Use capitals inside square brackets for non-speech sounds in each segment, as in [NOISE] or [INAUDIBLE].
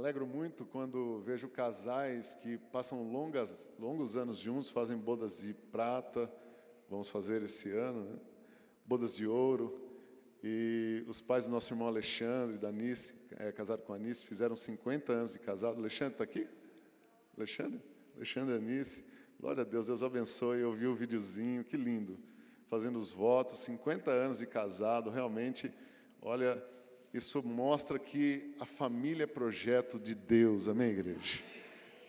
alegro muito quando vejo casais que passam longas, longos anos juntos, fazem bodas de prata, vamos fazer esse ano, né? bodas de ouro. E os pais do nosso irmão Alexandre, da Nice, é, casado com a Nice, fizeram 50 anos de casado. Alexandre está aqui? Alexandre? Alexandre Anice. Glória a Deus, Deus abençoe. Eu vi o videozinho, que lindo. Fazendo os votos, 50 anos de casado, realmente, olha, isso mostra que a família é projeto de Deus, amém, igreja?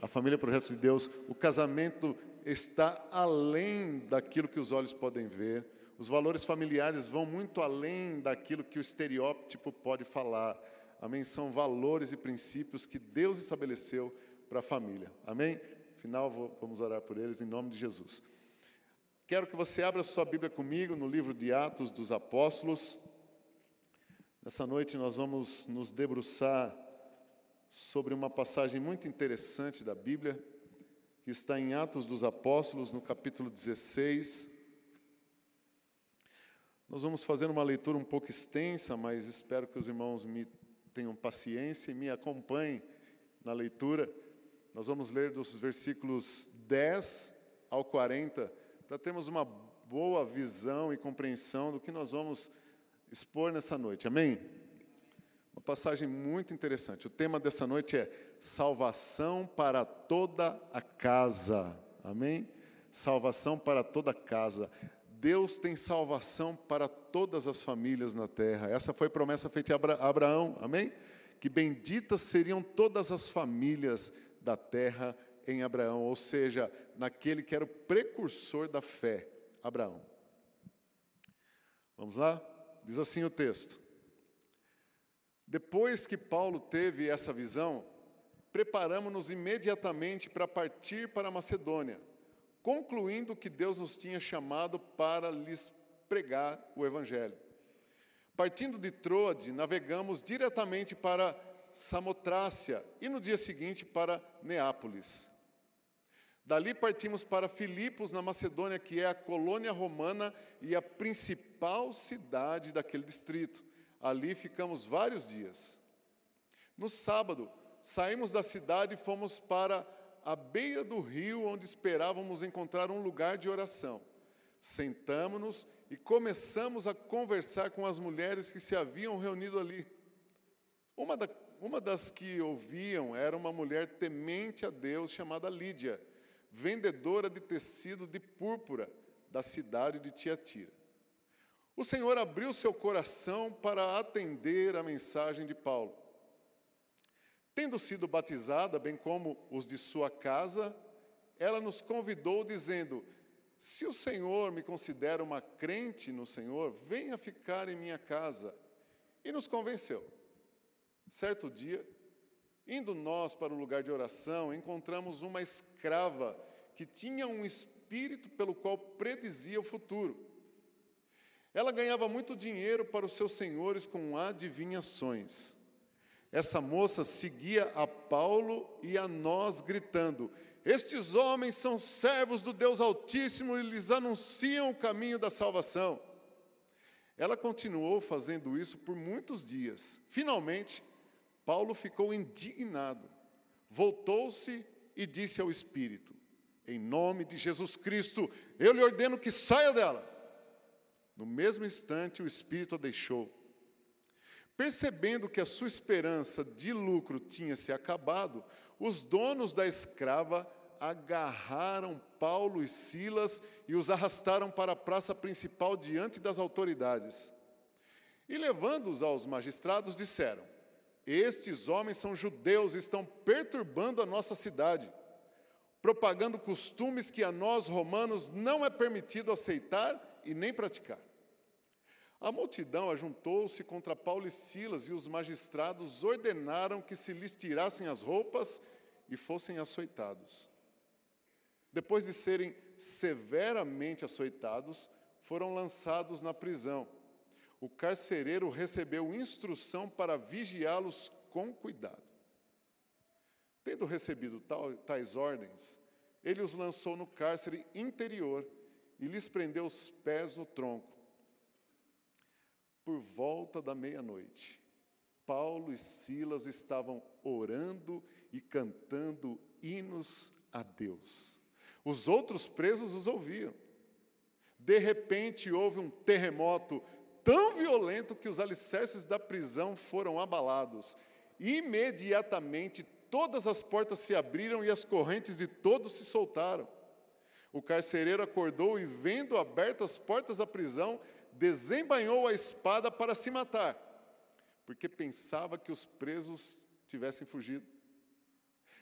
A família é projeto de Deus. O casamento está além daquilo que os olhos podem ver. Os valores familiares vão muito além daquilo que o estereótipo pode falar. Amém? São valores e princípios que Deus estabeleceu para a família. Amém? Final, vamos orar por eles em nome de Jesus. Quero que você abra sua Bíblia comigo no livro de Atos dos Apóstolos. Nessa noite nós vamos nos debruçar sobre uma passagem muito interessante da Bíblia, que está em Atos dos Apóstolos, no capítulo 16. Nós vamos fazer uma leitura um pouco extensa, mas espero que os irmãos me tenham paciência e me acompanhem na leitura. Nós vamos ler dos versículos 10 ao 40, para termos uma boa visão e compreensão do que nós vamos expor nessa noite. Amém? Uma passagem muito interessante. O tema dessa noite é salvação para toda a casa. Amém? Salvação para toda a casa. Deus tem salvação para todas as famílias na terra. Essa foi a promessa feita a Abraão. Amém? Que benditas seriam todas as famílias da terra em Abraão, ou seja, naquele que era o precursor da fé, Abraão. Vamos lá? Diz assim o texto. Depois que Paulo teve essa visão, preparamos-nos imediatamente para partir para Macedônia, concluindo que Deus nos tinha chamado para lhes pregar o Evangelho. Partindo de Troade, navegamos diretamente para Samotrácia e no dia seguinte para Neápolis. Dali partimos para Filipos, na Macedônia, que é a colônia romana e a principal cidade daquele distrito. Ali ficamos vários dias. No sábado, saímos da cidade e fomos para a beira do rio, onde esperávamos encontrar um lugar de oração. Sentamos-nos e começamos a conversar com as mulheres que se haviam reunido ali. Uma, da, uma das que ouviam era uma mulher temente a Deus chamada Lídia, vendedora de tecido de púrpura da cidade de Tiatira. O Senhor abriu seu coração para atender a mensagem de Paulo. Tendo sido batizada, bem como os de sua casa, ela nos convidou, dizendo: Se o Senhor me considera uma crente no Senhor, venha ficar em minha casa. E nos convenceu. Certo dia, indo nós para o lugar de oração, encontramos uma escrava que tinha um espírito pelo qual predizia o futuro. Ela ganhava muito dinheiro para os seus senhores com adivinhações. Essa moça seguia a Paulo e a nós, gritando: Estes homens são servos do Deus Altíssimo e lhes anunciam o caminho da salvação. Ela continuou fazendo isso por muitos dias. Finalmente, Paulo ficou indignado, voltou-se e disse ao Espírito: Em nome de Jesus Cristo, eu lhe ordeno que saia dela. No mesmo instante, o Espírito a deixou. Percebendo que a sua esperança de lucro tinha se acabado, os donos da escrava agarraram Paulo e Silas e os arrastaram para a praça principal diante das autoridades. E levando-os aos magistrados, disseram: estes homens são judeus e estão perturbando a nossa cidade, propagando costumes que a nós romanos não é permitido aceitar e nem praticar. A multidão ajuntou-se contra Paulo e Silas e os magistrados ordenaram que se lhes tirassem as roupas e fossem açoitados. Depois de serem severamente açoitados, foram lançados na prisão o carcereiro recebeu instrução para vigiá-los com cuidado. Tendo recebido tais ordens, ele os lançou no cárcere interior e lhes prendeu os pés no tronco. Por volta da meia-noite, Paulo e Silas estavam orando e cantando hinos a Deus. Os outros presos os ouviam. De repente houve um terremoto tão violento que os alicerces da prisão foram abalados. Imediatamente todas as portas se abriram e as correntes de todos se soltaram. O carcereiro acordou e, vendo abertas as portas da prisão, desembainhou a espada para se matar, porque pensava que os presos tivessem fugido.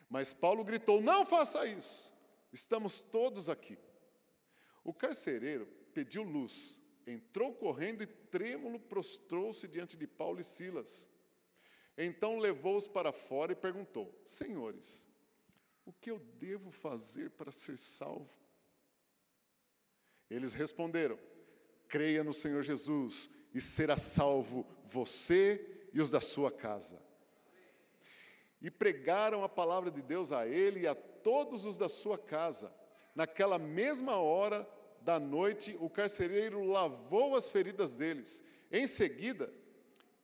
Mas Paulo gritou: Não faça isso, estamos todos aqui. O carcereiro pediu luz, entrou correndo e trêmulo prostrou-se diante de Paulo e Silas. Então levou-os para fora e perguntou: Senhores, o que eu devo fazer para ser salvo? Eles responderam: Creia no Senhor Jesus e será salvo você e os da sua casa. E pregaram a palavra de Deus a ele e a todos os da sua casa. Naquela mesma hora da noite, o carcereiro lavou as feridas deles. Em seguida,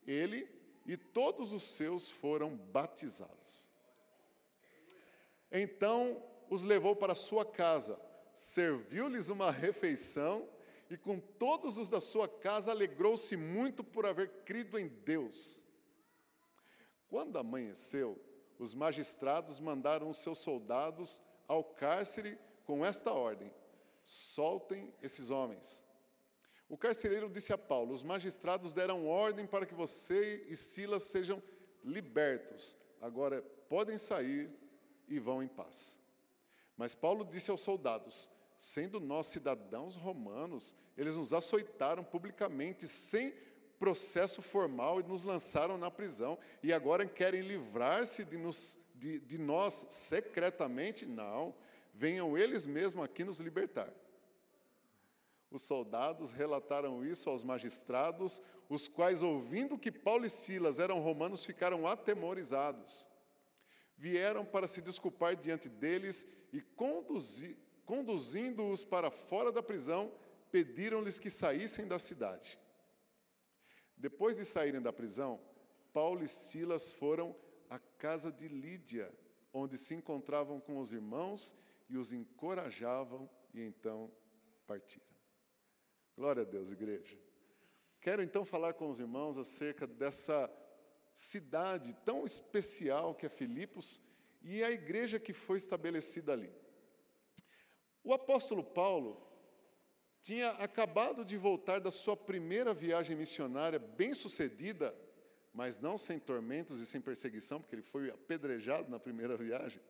ele e todos os seus foram batizados. Então os levou para sua casa, serviu-lhes uma refeição e com todos os da sua casa alegrou-se muito por haver crido em Deus. Quando amanheceu, os magistrados mandaram os seus soldados ao cárcere com esta ordem: soltem esses homens. O carcereiro disse a Paulo: Os magistrados deram ordem para que você e Silas sejam libertos. Agora podem sair e vão em paz. Mas Paulo disse aos soldados: Sendo nós cidadãos romanos, eles nos açoitaram publicamente, sem processo formal, e nos lançaram na prisão. E agora querem livrar-se de, de, de nós secretamente? Não. Venham eles mesmos aqui nos libertar. Os soldados relataram isso aos magistrados, os quais, ouvindo que Paulo e Silas eram romanos, ficaram atemorizados. Vieram para se desculpar diante deles e, conduzi, conduzindo-os para fora da prisão, pediram-lhes que saíssem da cidade. Depois de saírem da prisão, Paulo e Silas foram à casa de Lídia, onde se encontravam com os irmãos e os encorajavam, e então partiram. Glória a Deus, igreja. Quero então falar com os irmãos acerca dessa cidade tão especial que é Filipos e a igreja que foi estabelecida ali. O apóstolo Paulo tinha acabado de voltar da sua primeira viagem missionária, bem sucedida, mas não sem tormentos e sem perseguição, porque ele foi apedrejado na primeira viagem.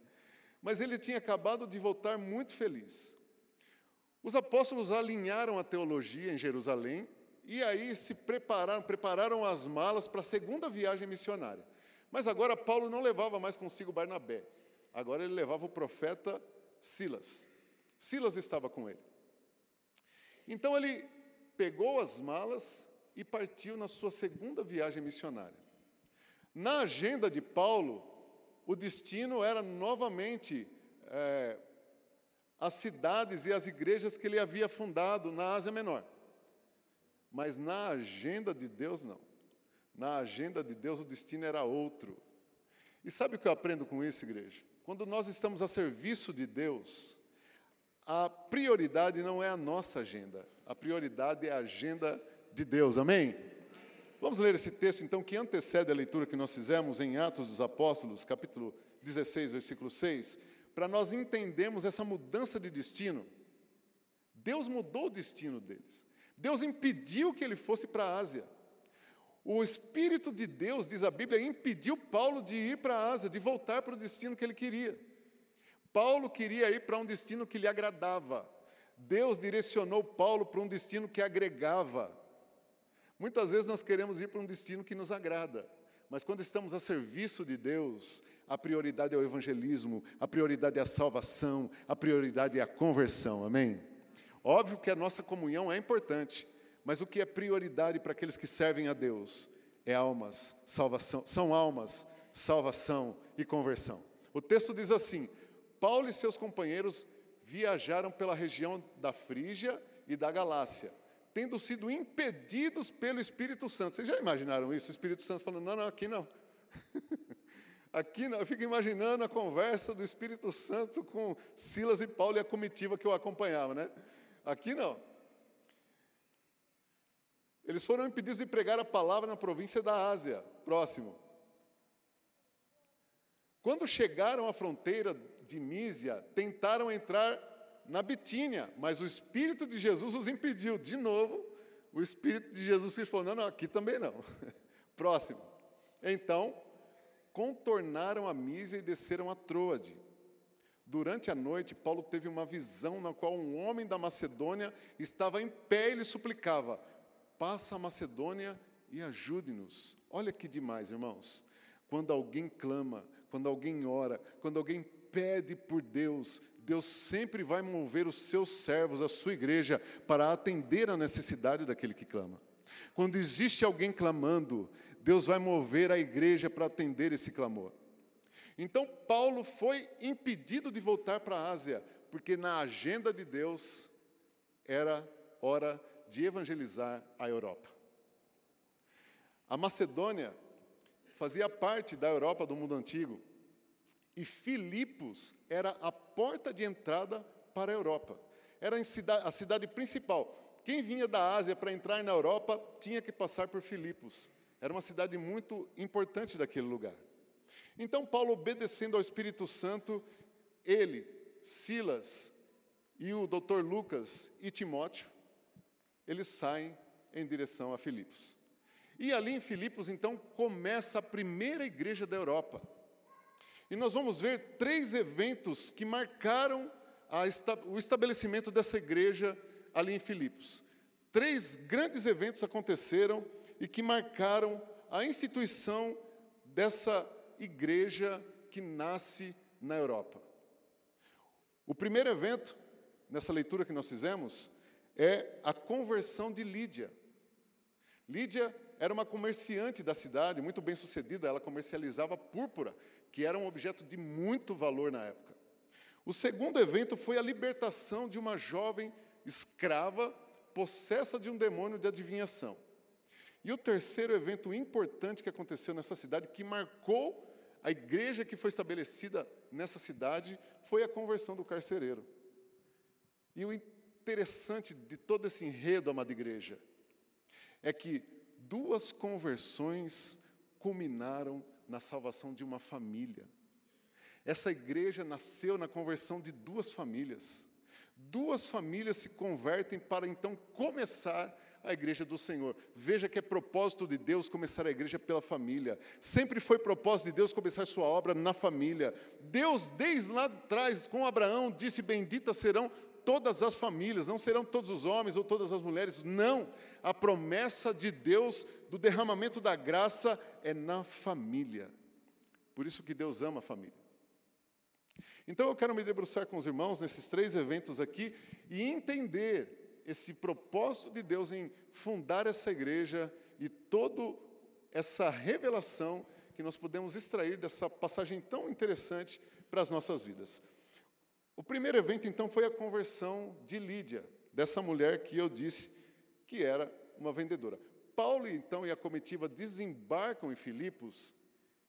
Mas ele tinha acabado de voltar muito feliz. Os apóstolos alinharam a teologia em Jerusalém e aí se prepararam, prepararam as malas para a segunda viagem missionária. Mas agora Paulo não levava mais consigo Barnabé. Agora ele levava o profeta Silas. Silas estava com ele. Então ele pegou as malas e partiu na sua segunda viagem missionária. Na agenda de Paulo, o destino era novamente é, as cidades e as igrejas que ele havia fundado na Ásia Menor. Mas na agenda de Deus, não. Na agenda de Deus, o destino era outro. E sabe o que eu aprendo com isso, igreja? Quando nós estamos a serviço de Deus, a prioridade não é a nossa agenda, a prioridade é a agenda de Deus, amém? Vamos ler esse texto, então, que antecede a leitura que nós fizemos em Atos dos Apóstolos, capítulo 16, versículo 6 para nós entendermos essa mudança de destino. Deus mudou o destino deles. Deus impediu que ele fosse para a Ásia. O Espírito de Deus, diz a Bíblia, impediu Paulo de ir para a Ásia, de voltar para o destino que ele queria. Paulo queria ir para um destino que lhe agradava. Deus direcionou Paulo para um destino que agregava. Muitas vezes nós queremos ir para um destino que nos agrada, mas quando estamos a serviço de Deus, a prioridade é o evangelismo, a prioridade é a salvação, a prioridade é a conversão, amém? Óbvio que a nossa comunhão é importante, mas o que é prioridade para aqueles que servem a Deus é almas, salvação, são almas, salvação e conversão. O texto diz assim: Paulo e seus companheiros viajaram pela região da Frígia e da Galácia, tendo sido impedidos pelo Espírito Santo. Vocês já imaginaram isso? O Espírito Santo falando: não, não, aqui não. [LAUGHS] aqui não. Eu fico imaginando a conversa do Espírito Santo com Silas e Paulo e a comitiva que eu acompanhava, né? Aqui não. Eles foram impedidos de pregar a palavra na província da Ásia. Próximo. Quando chegaram à fronteira de Mísia, tentaram entrar na Bitínia, mas o Espírito de Jesus os impediu. De novo, o Espírito de Jesus se falou: não, não, aqui também não. [LAUGHS] Próximo. Então, contornaram a Mísia e desceram a Troade. Durante a noite, Paulo teve uma visão na qual um homem da Macedônia estava em pé e lhe suplicava: Passa a Macedônia e ajude-nos. Olha que demais, irmãos. Quando alguém clama, quando alguém ora, quando alguém pede por Deus, Deus sempre vai mover os seus servos, a sua igreja, para atender a necessidade daquele que clama. Quando existe alguém clamando, Deus vai mover a igreja para atender esse clamor. Então, Paulo foi impedido de voltar para a Ásia, porque na agenda de Deus era hora de evangelizar a Europa. A Macedônia fazia parte da Europa do mundo antigo, e Filipos era a porta de entrada para a Europa. Era a cidade principal. Quem vinha da Ásia para entrar na Europa tinha que passar por Filipos. Era uma cidade muito importante daquele lugar. Então, Paulo, obedecendo ao Espírito Santo, ele, Silas e o doutor Lucas e Timóteo, eles saem em direção a Filipos. E ali em Filipos, então, começa a primeira igreja da Europa. E nós vamos ver três eventos que marcaram esta, o estabelecimento dessa igreja ali em Filipos. Três grandes eventos aconteceram e que marcaram a instituição dessa igreja que nasce na Europa. O primeiro evento, nessa leitura que nós fizemos, é a conversão de Lídia. Lídia era uma comerciante da cidade, muito bem sucedida, ela comercializava púrpura, que era um objeto de muito valor na época. O segundo evento foi a libertação de uma jovem escrava possessa de um demônio de adivinhação. E o terceiro evento importante que aconteceu nessa cidade, que marcou a igreja que foi estabelecida nessa cidade, foi a conversão do carcereiro. E o interessante de todo esse enredo, amada igreja, é que duas conversões culminaram na salvação de uma família. Essa igreja nasceu na conversão de duas famílias. Duas famílias se convertem para então começar a igreja do Senhor. Veja que é propósito de Deus começar a igreja pela família. Sempre foi propósito de Deus começar sua obra na família. Deus, desde lá atrás, com Abraão, disse: Benditas serão todas as famílias, não serão todos os homens ou todas as mulheres. Não. A promessa de Deus do derramamento da graça é na família. Por isso que Deus ama a família. Então eu quero me debruçar com os irmãos nesses três eventos aqui e entender esse propósito de Deus em fundar essa igreja e toda essa revelação que nós podemos extrair dessa passagem tão interessante para as nossas vidas. O primeiro evento, então, foi a conversão de Lídia, dessa mulher que eu disse que era uma vendedora. Paulo, então, e a comitiva desembarcam em Filipos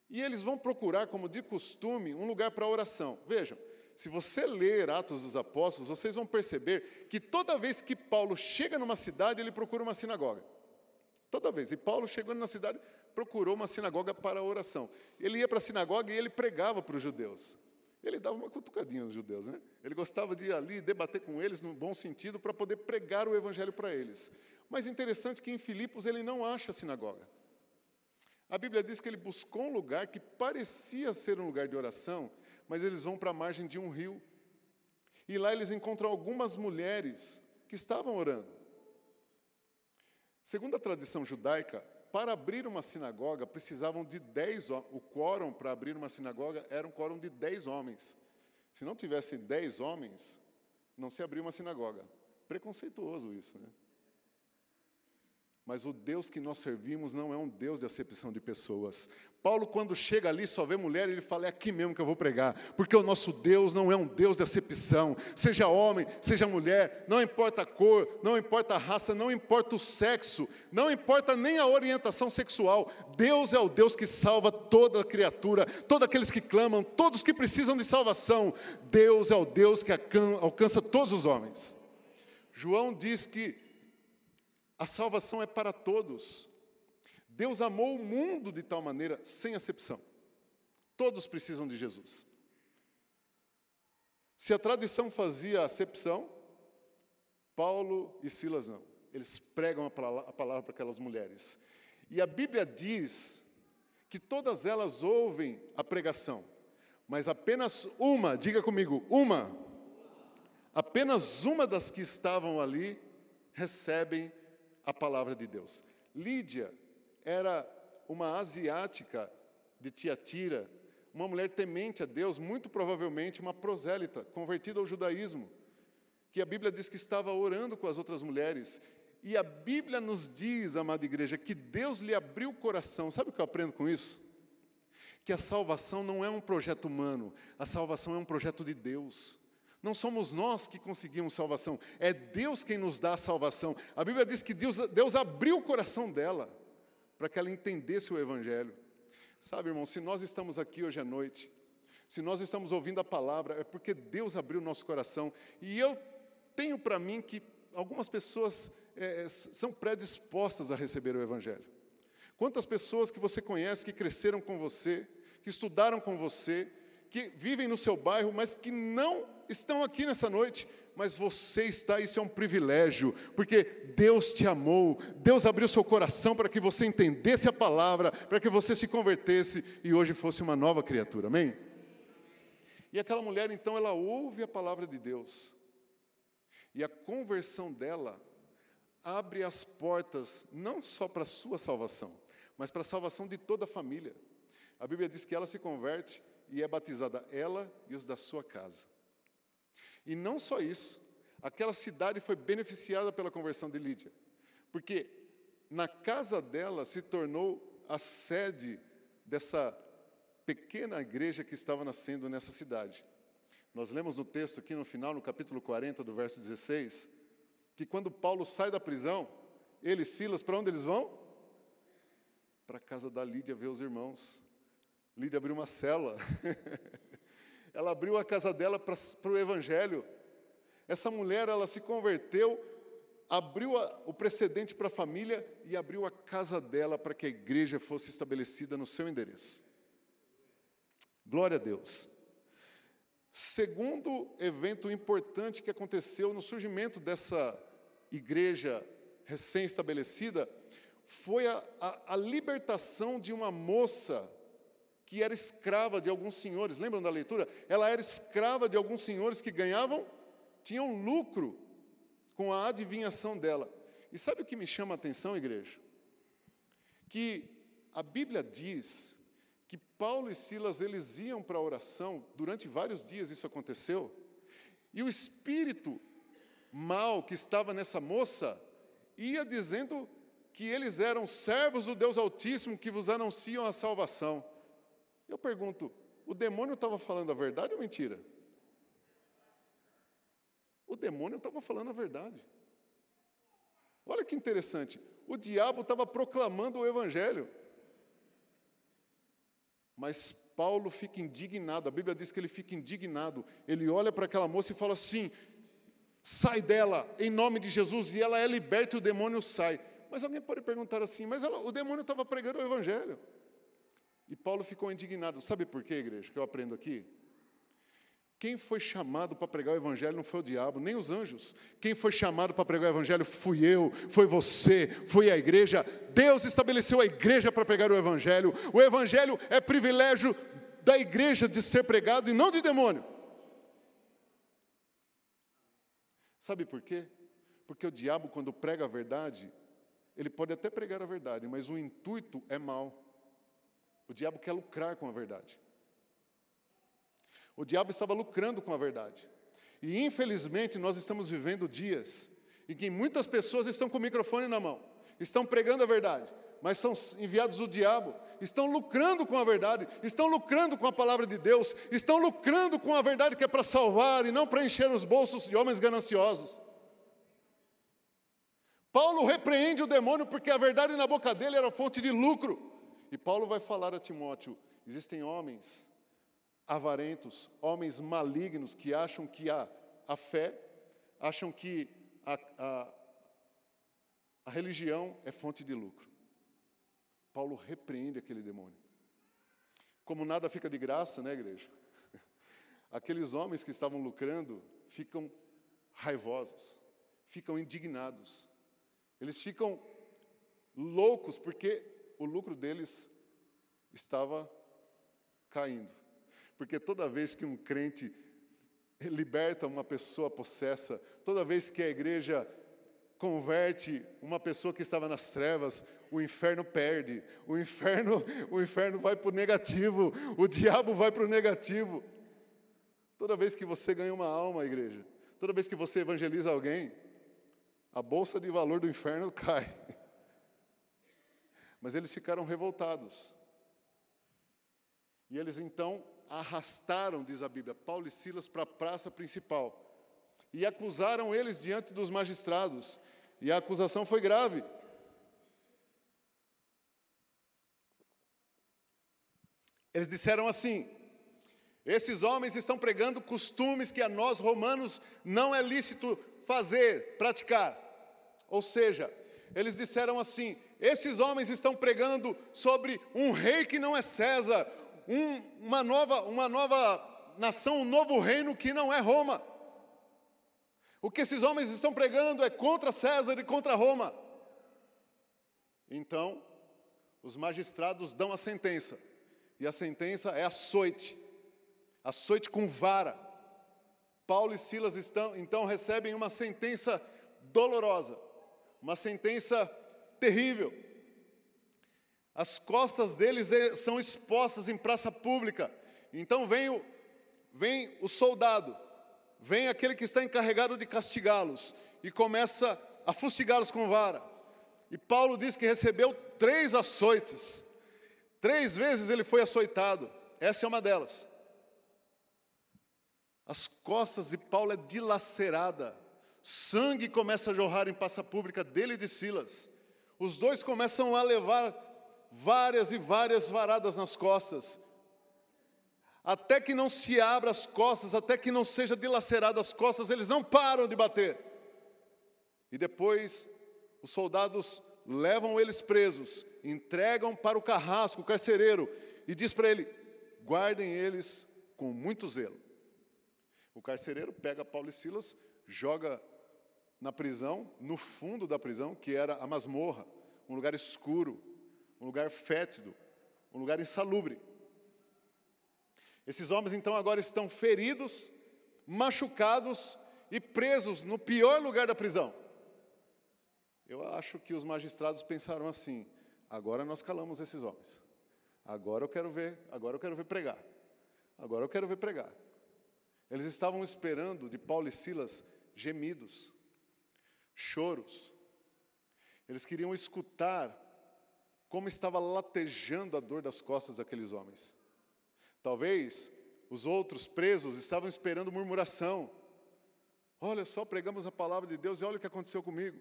e eles vão procurar, como de costume, um lugar para oração. Vejam, se você ler Atos dos Apóstolos, vocês vão perceber que toda vez que Paulo chega numa cidade, ele procura uma sinagoga. Toda vez. E Paulo, chegando na cidade, procurou uma sinagoga para oração. Ele ia para a sinagoga e ele pregava para os judeus. Ele dava uma cutucadinha nos judeus, né? Ele gostava de ir ali debater com eles no bom sentido para poder pregar o evangelho para eles. Mas interessante que em Filipos ele não acha a sinagoga. A Bíblia diz que ele buscou um lugar que parecia ser um lugar de oração, mas eles vão para a margem de um rio. E lá eles encontram algumas mulheres que estavam orando. Segundo a tradição judaica, para abrir uma sinagoga precisavam de dez o quórum para abrir uma sinagoga era um quórum de dez homens. Se não tivessem dez homens, não se abria uma sinagoga. Preconceituoso isso, né? Mas o Deus que nós servimos não é um Deus de acepção de pessoas. Paulo, quando chega ali, só vê mulher, ele fala: é aqui mesmo que eu vou pregar, porque o nosso Deus não é um Deus de acepção, seja homem, seja mulher, não importa a cor, não importa a raça, não importa o sexo, não importa nem a orientação sexual, Deus é o Deus que salva toda criatura, todos aqueles que clamam, todos que precisam de salvação, Deus é o Deus que alcança todos os homens. João diz que a salvação é para todos. Deus amou o mundo de tal maneira, sem acepção. Todos precisam de Jesus. Se a tradição fazia acepção, Paulo e Silas não. Eles pregam a palavra para aquelas mulheres. E a Bíblia diz que todas elas ouvem a pregação, mas apenas uma, diga comigo, uma, apenas uma das que estavam ali recebem a palavra de Deus. Lídia era uma asiática de Tiatira, uma mulher temente a Deus, muito provavelmente uma prosélita, convertida ao judaísmo, que a Bíblia diz que estava orando com as outras mulheres. E a Bíblia nos diz, amada igreja, que Deus lhe abriu o coração. Sabe o que eu aprendo com isso? Que a salvação não é um projeto humano, a salvação é um projeto de Deus. Não somos nós que conseguimos salvação, é Deus quem nos dá a salvação. A Bíblia diz que Deus, Deus abriu o coração dela para que ela entendesse o Evangelho. Sabe, irmão, se nós estamos aqui hoje à noite, se nós estamos ouvindo a palavra, é porque Deus abriu nosso coração. E eu tenho para mim que algumas pessoas é, são predispostas a receber o Evangelho. Quantas pessoas que você conhece, que cresceram com você, que estudaram com você, que vivem no seu bairro, mas que não estão aqui nessa noite, mas você está, isso é um privilégio, porque Deus te amou, Deus abriu seu coração para que você entendesse a palavra, para que você se convertesse e hoje fosse uma nova criatura, amém? E aquela mulher, então, ela ouve a palavra de Deus, e a conversão dela abre as portas, não só para a sua salvação, mas para a salvação de toda a família. A Bíblia diz que ela se converte e é batizada ela e os da sua casa. E não só isso, aquela cidade foi beneficiada pela conversão de Lídia, porque na casa dela se tornou a sede dessa pequena igreja que estava nascendo nessa cidade. Nós lemos no texto aqui no final, no capítulo 40, do verso 16, que quando Paulo sai da prisão, ele e Silas, para onde eles vão? Para a casa da Lídia ver os irmãos. Lídia abriu uma cela. [LAUGHS] ela abriu a casa dela para o Evangelho. Essa mulher, ela se converteu, abriu a, o precedente para a família e abriu a casa dela para que a igreja fosse estabelecida no seu endereço. Glória a Deus. Segundo evento importante que aconteceu no surgimento dessa igreja recém-estabelecida foi a, a, a libertação de uma moça que era escrava de alguns senhores. Lembram da leitura? Ela era escrava de alguns senhores que ganhavam, tinham lucro com a adivinhação dela. E sabe o que me chama a atenção, igreja? Que a Bíblia diz que Paulo e Silas eles iam para a oração, durante vários dias isso aconteceu, e o espírito mal que estava nessa moça ia dizendo que eles eram servos do Deus Altíssimo que vos anunciam a salvação. Eu pergunto, o demônio estava falando a verdade ou mentira? O demônio estava falando a verdade. Olha que interessante. O diabo estava proclamando o evangelho. Mas Paulo fica indignado. A Bíblia diz que ele fica indignado. Ele olha para aquela moça e fala assim: sai dela, em nome de Jesus, e ela é liberta e o demônio sai. Mas alguém pode perguntar assim: mas ela, o demônio estava pregando o evangelho. E Paulo ficou indignado. Sabe por quê, igreja, que eu aprendo aqui? Quem foi chamado para pregar o Evangelho não foi o diabo, nem os anjos. Quem foi chamado para pregar o Evangelho fui eu, foi você, foi a igreja. Deus estabeleceu a igreja para pregar o Evangelho. O Evangelho é privilégio da igreja de ser pregado e não de demônio. Sabe por quê? Porque o diabo, quando prega a verdade, ele pode até pregar a verdade, mas o intuito é mau. O diabo quer lucrar com a verdade. O diabo estava lucrando com a verdade. E infelizmente nós estamos vivendo dias em que muitas pessoas estão com o microfone na mão, estão pregando a verdade, mas são enviados do diabo. Estão lucrando com a verdade, estão lucrando com a palavra de Deus, estão lucrando com a verdade que é para salvar e não para encher os bolsos de homens gananciosos. Paulo repreende o demônio porque a verdade na boca dele era fonte de lucro. E Paulo vai falar a Timóteo: existem homens avarentos, homens malignos que acham que a, a fé, acham que a, a, a religião é fonte de lucro. Paulo repreende aquele demônio. Como nada fica de graça, né, igreja? [LAUGHS] Aqueles homens que estavam lucrando ficam raivosos, ficam indignados, eles ficam loucos porque o lucro deles estava caindo. Porque toda vez que um crente liberta uma pessoa possessa, toda vez que a igreja converte uma pessoa que estava nas trevas, o inferno perde, o inferno, [LAUGHS] o inferno vai para o negativo, o diabo vai para o negativo. Toda vez que você ganha uma alma, igreja, toda vez que você evangeliza alguém, a bolsa de valor do inferno [LAUGHS] cai. Mas eles ficaram revoltados. E eles então arrastaram, diz a Bíblia, Paulo e Silas para a praça principal e acusaram eles diante dos magistrados. E a acusação foi grave. Eles disseram assim: esses homens estão pregando costumes que a nós romanos não é lícito fazer, praticar. Ou seja, eles disseram assim: esses homens estão pregando sobre um rei que não é César, um, uma, nova, uma nova nação, um novo reino que não é Roma. O que esses homens estão pregando é contra César e contra Roma. Então, os magistrados dão a sentença, e a sentença é açoite, açoite com vara. Paulo e Silas estão, então recebem uma sentença dolorosa, uma sentença terrível. As costas deles é, são expostas em praça pública. Então vem o, vem o soldado, vem aquele que está encarregado de castigá-los e começa a fustigá-los com vara. E Paulo diz que recebeu três açoites. Três vezes ele foi açoitado. Essa é uma delas. As costas de Paulo é dilacerada. Sangue começa a jorrar em praça pública dele e de Silas. Os dois começam a levar várias e várias varadas nas costas, até que não se abra as costas, até que não seja dilaceradas as costas, eles não param de bater. E depois os soldados levam eles presos, entregam para o carrasco, o carcereiro, e diz para ele: guardem eles com muito zelo. O carcereiro pega Paulo e Silas, joga na prisão, no fundo da prisão, que era a masmorra, um lugar escuro, um lugar fétido, um lugar insalubre. Esses homens então agora estão feridos, machucados e presos no pior lugar da prisão. Eu acho que os magistrados pensaram assim: agora nós calamos esses homens. Agora eu quero ver, agora eu quero ver pregar. Agora eu quero ver pregar. Eles estavam esperando de Paulo e Silas gemidos, choros. Eles queriam escutar como estava latejando a dor das costas daqueles homens. Talvez os outros presos estavam esperando murmuração. Olha só, pregamos a palavra de Deus e olha o que aconteceu comigo.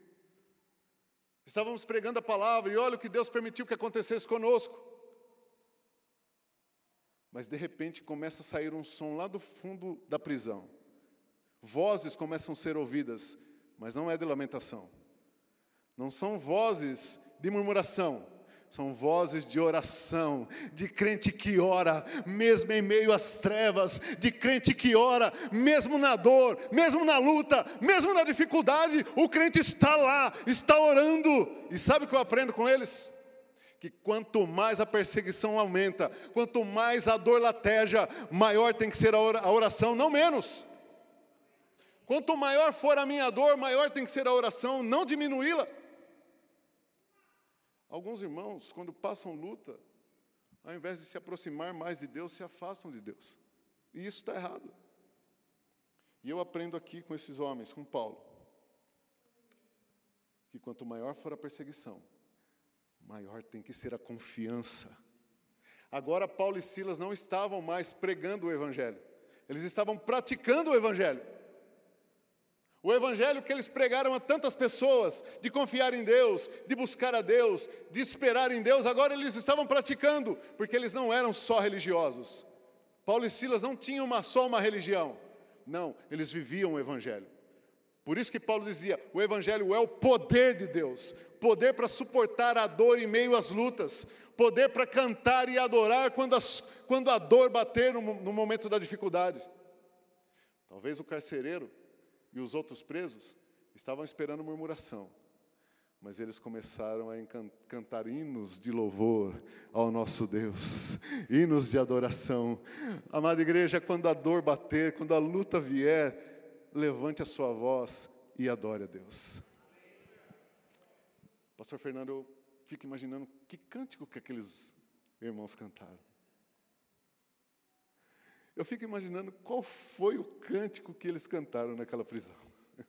Estávamos pregando a palavra e olha o que Deus permitiu que acontecesse conosco. Mas de repente começa a sair um som lá do fundo da prisão. Vozes começam a ser ouvidas, mas não é de lamentação. Não são vozes de murmuração, são vozes de oração, de crente que ora, mesmo em meio às trevas, de crente que ora, mesmo na dor, mesmo na luta, mesmo na dificuldade, o crente está lá, está orando. E sabe o que eu aprendo com eles? Que quanto mais a perseguição aumenta, quanto mais a dor lateja, maior tem que ser a oração, não menos. Quanto maior for a minha dor, maior tem que ser a oração, não diminuí-la. Alguns irmãos, quando passam luta, ao invés de se aproximar mais de Deus, se afastam de Deus. E isso está errado. E eu aprendo aqui com esses homens, com Paulo, que quanto maior for a perseguição, maior tem que ser a confiança. Agora, Paulo e Silas não estavam mais pregando o Evangelho, eles estavam praticando o Evangelho. O Evangelho que eles pregaram a tantas pessoas, de confiar em Deus, de buscar a Deus, de esperar em Deus, agora eles estavam praticando, porque eles não eram só religiosos. Paulo e Silas não tinham uma, só uma religião, não, eles viviam o Evangelho. Por isso que Paulo dizia: o Evangelho é o poder de Deus, poder para suportar a dor em meio às lutas, poder para cantar e adorar quando, as, quando a dor bater no, no momento da dificuldade. Talvez o carcereiro e os outros presos estavam esperando murmuração, mas eles começaram a cantar hinos de louvor ao nosso Deus, hinos de adoração. Amada igreja, quando a dor bater, quando a luta vier, levante a sua voz e adore a Deus. Pastor Fernando, eu fico imaginando que cântico que aqueles irmãos cantaram. Eu fico imaginando qual foi o cântico que eles cantaram naquela prisão. [LAUGHS]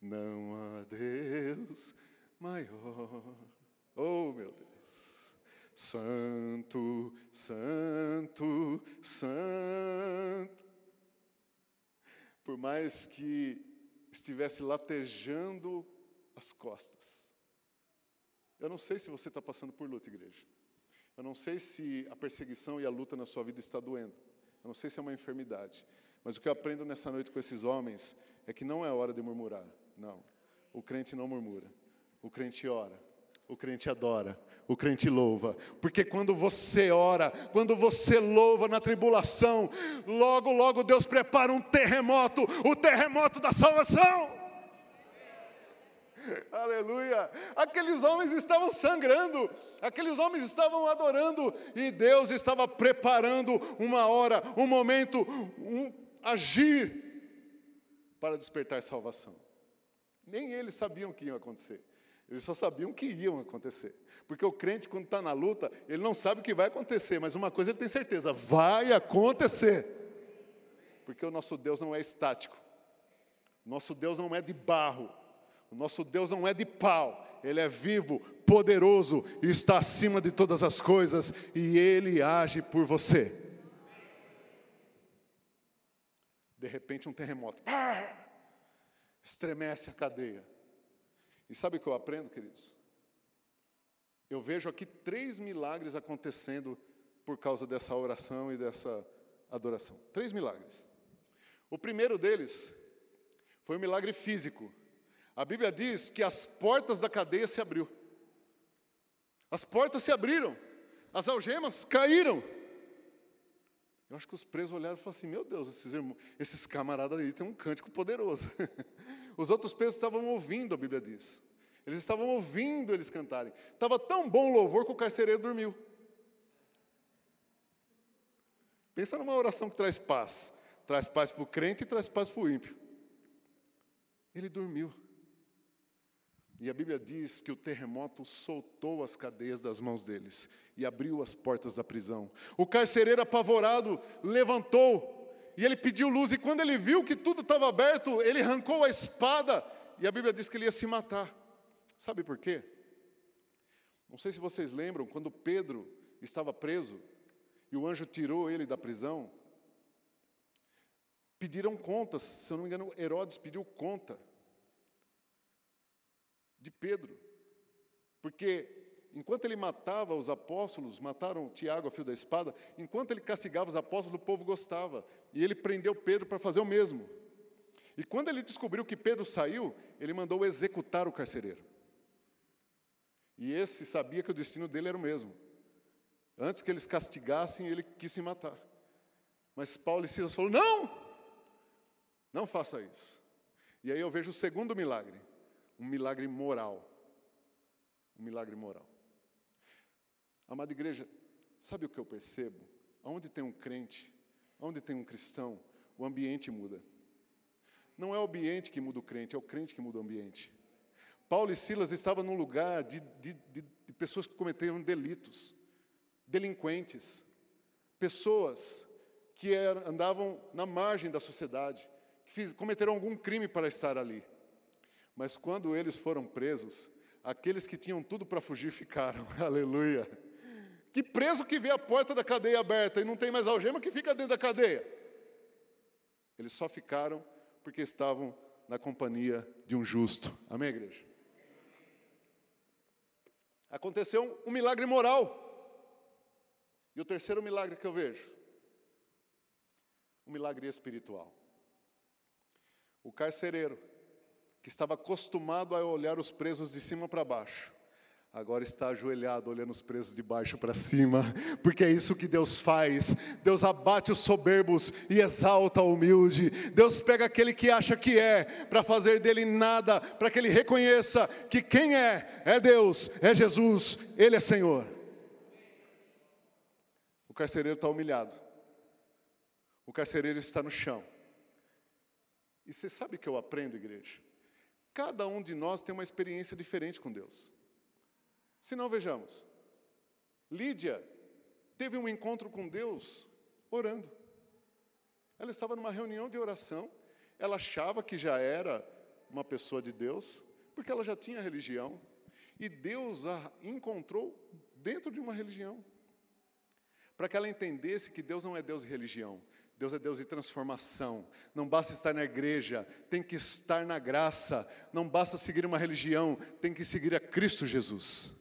Não há Deus maior. Oh, meu Deus. Santo, Santo, Santo. Por mais que estivesse latejando as costas. Eu não sei se você está passando por luta, igreja. Eu não sei se a perseguição e a luta na sua vida está doendo. Eu não sei se é uma enfermidade. Mas o que eu aprendo nessa noite com esses homens é que não é hora de murmurar. Não. O crente não murmura. O crente ora. O crente adora, o crente louva, porque quando você ora, quando você louva na tribulação, logo, logo Deus prepara um terremoto, o terremoto da salvação. [LAUGHS] Aleluia! Aqueles homens estavam sangrando, aqueles homens estavam adorando, e Deus estava preparando uma hora, um momento, um agir para despertar salvação. Nem eles sabiam o que ia acontecer. Eles só sabiam que iam acontecer. Porque o crente, quando está na luta, ele não sabe o que vai acontecer, mas uma coisa ele tem certeza: vai acontecer. Porque o nosso Deus não é estático. Nosso Deus não é de barro. O nosso Deus não é de pau, Ele é vivo, poderoso e está acima de todas as coisas e Ele age por você. De repente, um terremoto estremece a cadeia. E sabe o que eu aprendo, queridos? Eu vejo aqui três milagres acontecendo por causa dessa oração e dessa adoração. Três milagres. O primeiro deles foi um milagre físico. A Bíblia diz que as portas da cadeia se abriu. As portas se abriram. As algemas caíram. Eu acho que os presos olharam e falaram assim: Meu Deus, esses, irmãos, esses camaradas aí têm um cântico poderoso. [LAUGHS] os outros presos estavam ouvindo, a Bíblia diz. Eles estavam ouvindo eles cantarem. Estava tão bom o louvor que o carcereiro dormiu. Pensa numa oração que traz paz. Traz paz para o crente e traz paz para o ímpio. Ele dormiu. E a Bíblia diz que o terremoto soltou as cadeias das mãos deles e abriu as portas da prisão. O carcereiro apavorado levantou e ele pediu luz, e quando ele viu que tudo estava aberto, ele arrancou a espada e a Bíblia diz que ele ia se matar. Sabe por quê? Não sei se vocês lembram, quando Pedro estava preso e o anjo tirou ele da prisão, pediram contas, se eu não me engano, Herodes pediu conta de Pedro. Porque enquanto ele matava os apóstolos, mataram Tiago a fio da espada, enquanto ele castigava os apóstolos, o povo gostava. E ele prendeu Pedro para fazer o mesmo. E quando ele descobriu que Pedro saiu, ele mandou executar o carcereiro. E esse sabia que o destino dele era o mesmo. Antes que eles castigassem, ele quis se matar. Mas Paulo e Silas falaram: não! Não faça isso. E aí eu vejo o segundo milagre um milagre moral. Um milagre moral. Amada igreja, sabe o que eu percebo? Onde tem um crente, onde tem um cristão, o ambiente muda. Não é o ambiente que muda o crente, é o crente que muda o ambiente. Paulo e Silas estavam num lugar de, de, de, pessoas que cometeram delitos, delinquentes, pessoas que andavam na margem da sociedade, que fiz, cometeram algum crime para estar ali. Mas quando eles foram presos, aqueles que tinham tudo para fugir ficaram. [LAUGHS] Aleluia. Que preso que vê a porta da cadeia aberta e não tem mais algema que fica dentro da cadeia. Eles só ficaram porque estavam na companhia de um justo. Amém, igreja? Aconteceu um milagre moral. E o terceiro milagre que eu vejo, um milagre espiritual. O carcereiro, que estava acostumado a olhar os presos de cima para baixo, agora está ajoelhado olhando os presos de baixo para cima, porque é isso que Deus faz. Deus abate os soberbos e exalta o humilde. Deus pega aquele que acha que é, para fazer dele nada, para que ele reconheça que quem é, é Deus, é Jesus, Ele é Senhor. O carcereiro está humilhado, o carcereiro está no chão. E você sabe que eu aprendo, igreja? Cada um de nós tem uma experiência diferente com Deus. Se não, vejamos. Lídia teve um encontro com Deus orando. Ela estava numa reunião de oração, ela achava que já era uma pessoa de Deus, porque ela já tinha religião, e Deus a encontrou dentro de uma religião. Para que ela entendesse que Deus não é Deus de religião, Deus é Deus de transformação. Não basta estar na igreja, tem que estar na graça. Não basta seguir uma religião, tem que seguir a Cristo Jesus.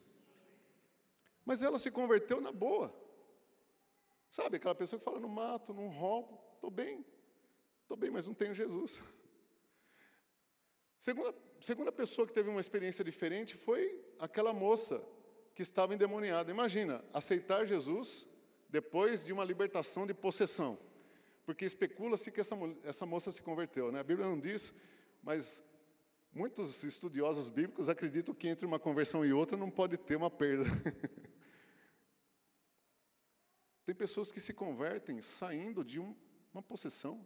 Mas ela se converteu na boa. Sabe, aquela pessoa que fala: não mato, não roubo, estou bem, estou bem, mas não tenho Jesus. Segunda, segunda pessoa que teve uma experiência diferente foi aquela moça que estava endemoniada. Imagina, aceitar Jesus depois de uma libertação de possessão porque especula-se que essa, essa moça se converteu. Né? A Bíblia não diz, mas muitos estudiosos bíblicos acreditam que entre uma conversão e outra não pode ter uma perda. [LAUGHS] Tem pessoas que se convertem saindo de um, uma possessão.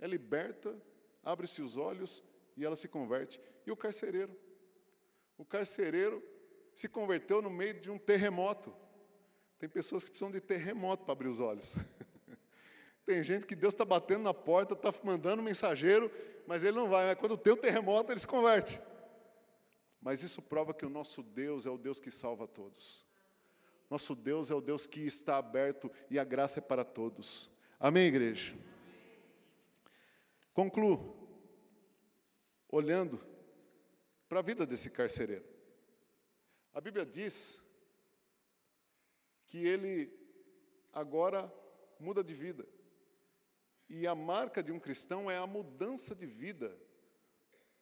É liberta, abre-se os olhos e ela se converte. E o carcereiro? O carcereiro se converteu no meio de um terremoto. Tem pessoas que precisam de terremoto para abrir os olhos. [LAUGHS] Tem gente que Deus está batendo na porta, está mandando mensageiro, mas ele não vai. Mas quando tem o terremoto, ele se converte. Mas isso prova que o nosso Deus é o Deus que salva todos. Nosso Deus é o Deus que está aberto e a graça é para todos. Amém, igreja? Concluo olhando para a vida desse carcereiro. A Bíblia diz que ele agora muda de vida. E a marca de um cristão é a mudança de vida.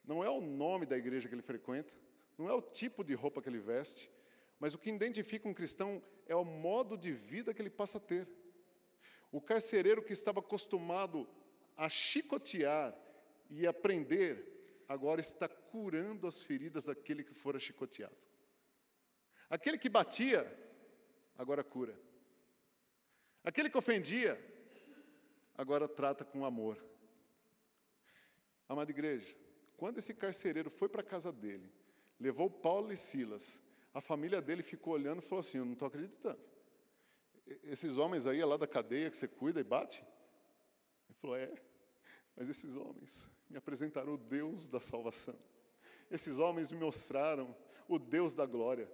Não é o nome da igreja que ele frequenta, não é o tipo de roupa que ele veste, mas o que identifica um cristão é o modo de vida que ele passa a ter. O carcereiro que estava acostumado a chicotear e a prender, agora está curando as feridas daquele que fora chicoteado. Aquele que batia, agora cura. Aquele que ofendia, agora trata com amor. Amada igreja, quando esse carcereiro foi para a casa dele, levou Paulo e Silas, a família dele ficou olhando e falou assim: Eu não estou acreditando. Esses homens aí é lá da cadeia que você cuida e bate? Ele falou: É, mas esses homens me apresentaram o Deus da salvação. Esses homens me mostraram o Deus da glória.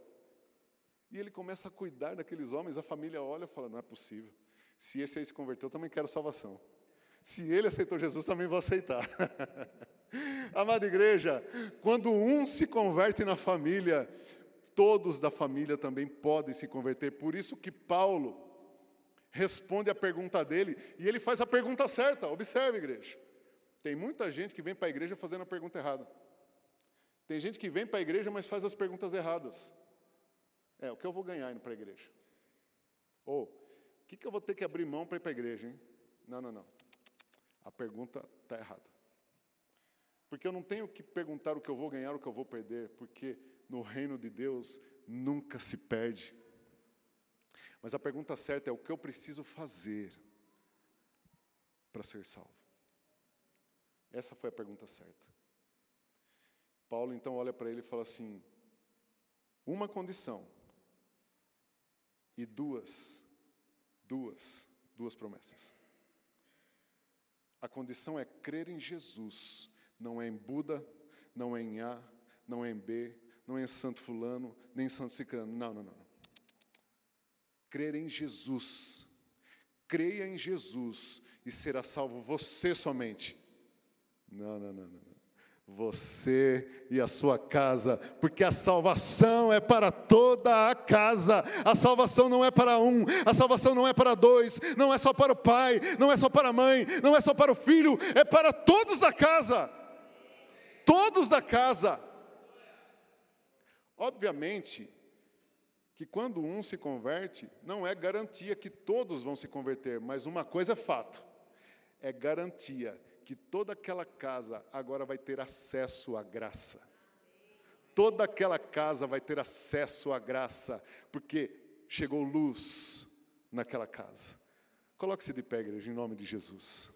E ele começa a cuidar daqueles homens, a família olha e fala: Não é possível. Se esse aí se converteu, eu também quero salvação. Se ele aceitou Jesus, também vou aceitar. [LAUGHS] Amada igreja, quando um se converte na família, todos da família também podem se converter. Por isso que Paulo responde a pergunta dele, e ele faz a pergunta certa. Observe, igreja. Tem muita gente que vem para a igreja fazendo a pergunta errada. Tem gente que vem para a igreja, mas faz as perguntas erradas. É, o que eu vou ganhar indo para a igreja? Ou, o que, que eu vou ter que abrir mão para ir para a igreja, hein? Não, não, não. A pergunta está errada. Porque eu não tenho que perguntar o que eu vou ganhar, o que eu vou perder, porque no reino de Deus nunca se perde. Mas a pergunta certa é o que eu preciso fazer para ser salvo. Essa foi a pergunta certa. Paulo então olha para ele e fala assim: uma condição e duas Duas, duas promessas. A condição é crer em Jesus, não é em Buda, não é em A, não é em B, não é em santo fulano, nem em santo cicrano. Não, não, não. Crer em Jesus. Creia em Jesus e será salvo você somente. Não, não, não, não. Você e a sua casa, porque a salvação é para toda a casa, a salvação não é para um, a salvação não é para dois, não é só para o pai, não é só para a mãe, não é só para o filho, é para todos da casa. Todos da casa. Obviamente que quando um se converte, não é garantia que todos vão se converter, mas uma coisa é fato: é garantia que toda aquela casa agora vai ter acesso à graça. Toda aquela casa vai ter acesso à graça, porque chegou luz naquela casa. Coloque-se de pé, igreja, em nome de Jesus.